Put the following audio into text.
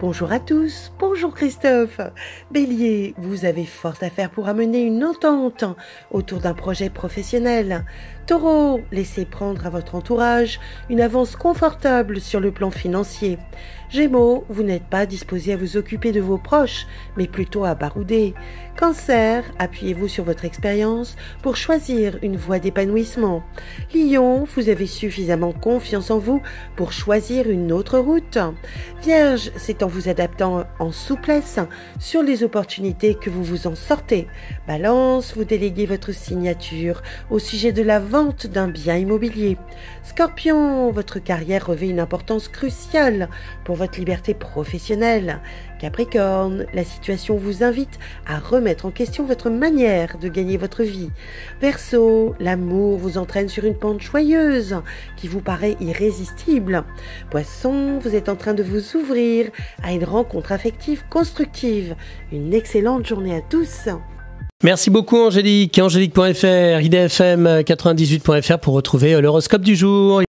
Bonjour à tous, bonjour Christophe. Bélier, vous avez fort à faire pour amener une entente autour d'un projet professionnel. Taureau, laissez prendre à votre entourage une avance confortable sur le plan financier. Gémeaux, vous n'êtes pas disposé à vous occuper de vos proches, mais plutôt à barouder. Cancer, appuyez-vous sur votre expérience pour choisir une voie d'épanouissement. Lion, vous avez suffisamment confiance en vous pour choisir une autre route. Vierge, c'est en vous adaptant en souplesse sur les opportunités que vous vous en sortez. Balance, vous déléguez votre signature au sujet de la vente d'un bien immobilier. Scorpion, votre carrière revêt une importance cruciale pour votre liberté professionnelle. Capricorne, la situation vous invite à remettre en question votre manière de gagner votre vie. Verseau, l'amour vous entraîne sur une pente joyeuse qui vous paraît irrésistible. Poisson, vous êtes en train de vous ouvrir à une rencontre affective constructive. Une excellente journée à tous. Merci beaucoup Angélique. Angélique.fr, idfm98.fr pour retrouver l'horoscope du jour.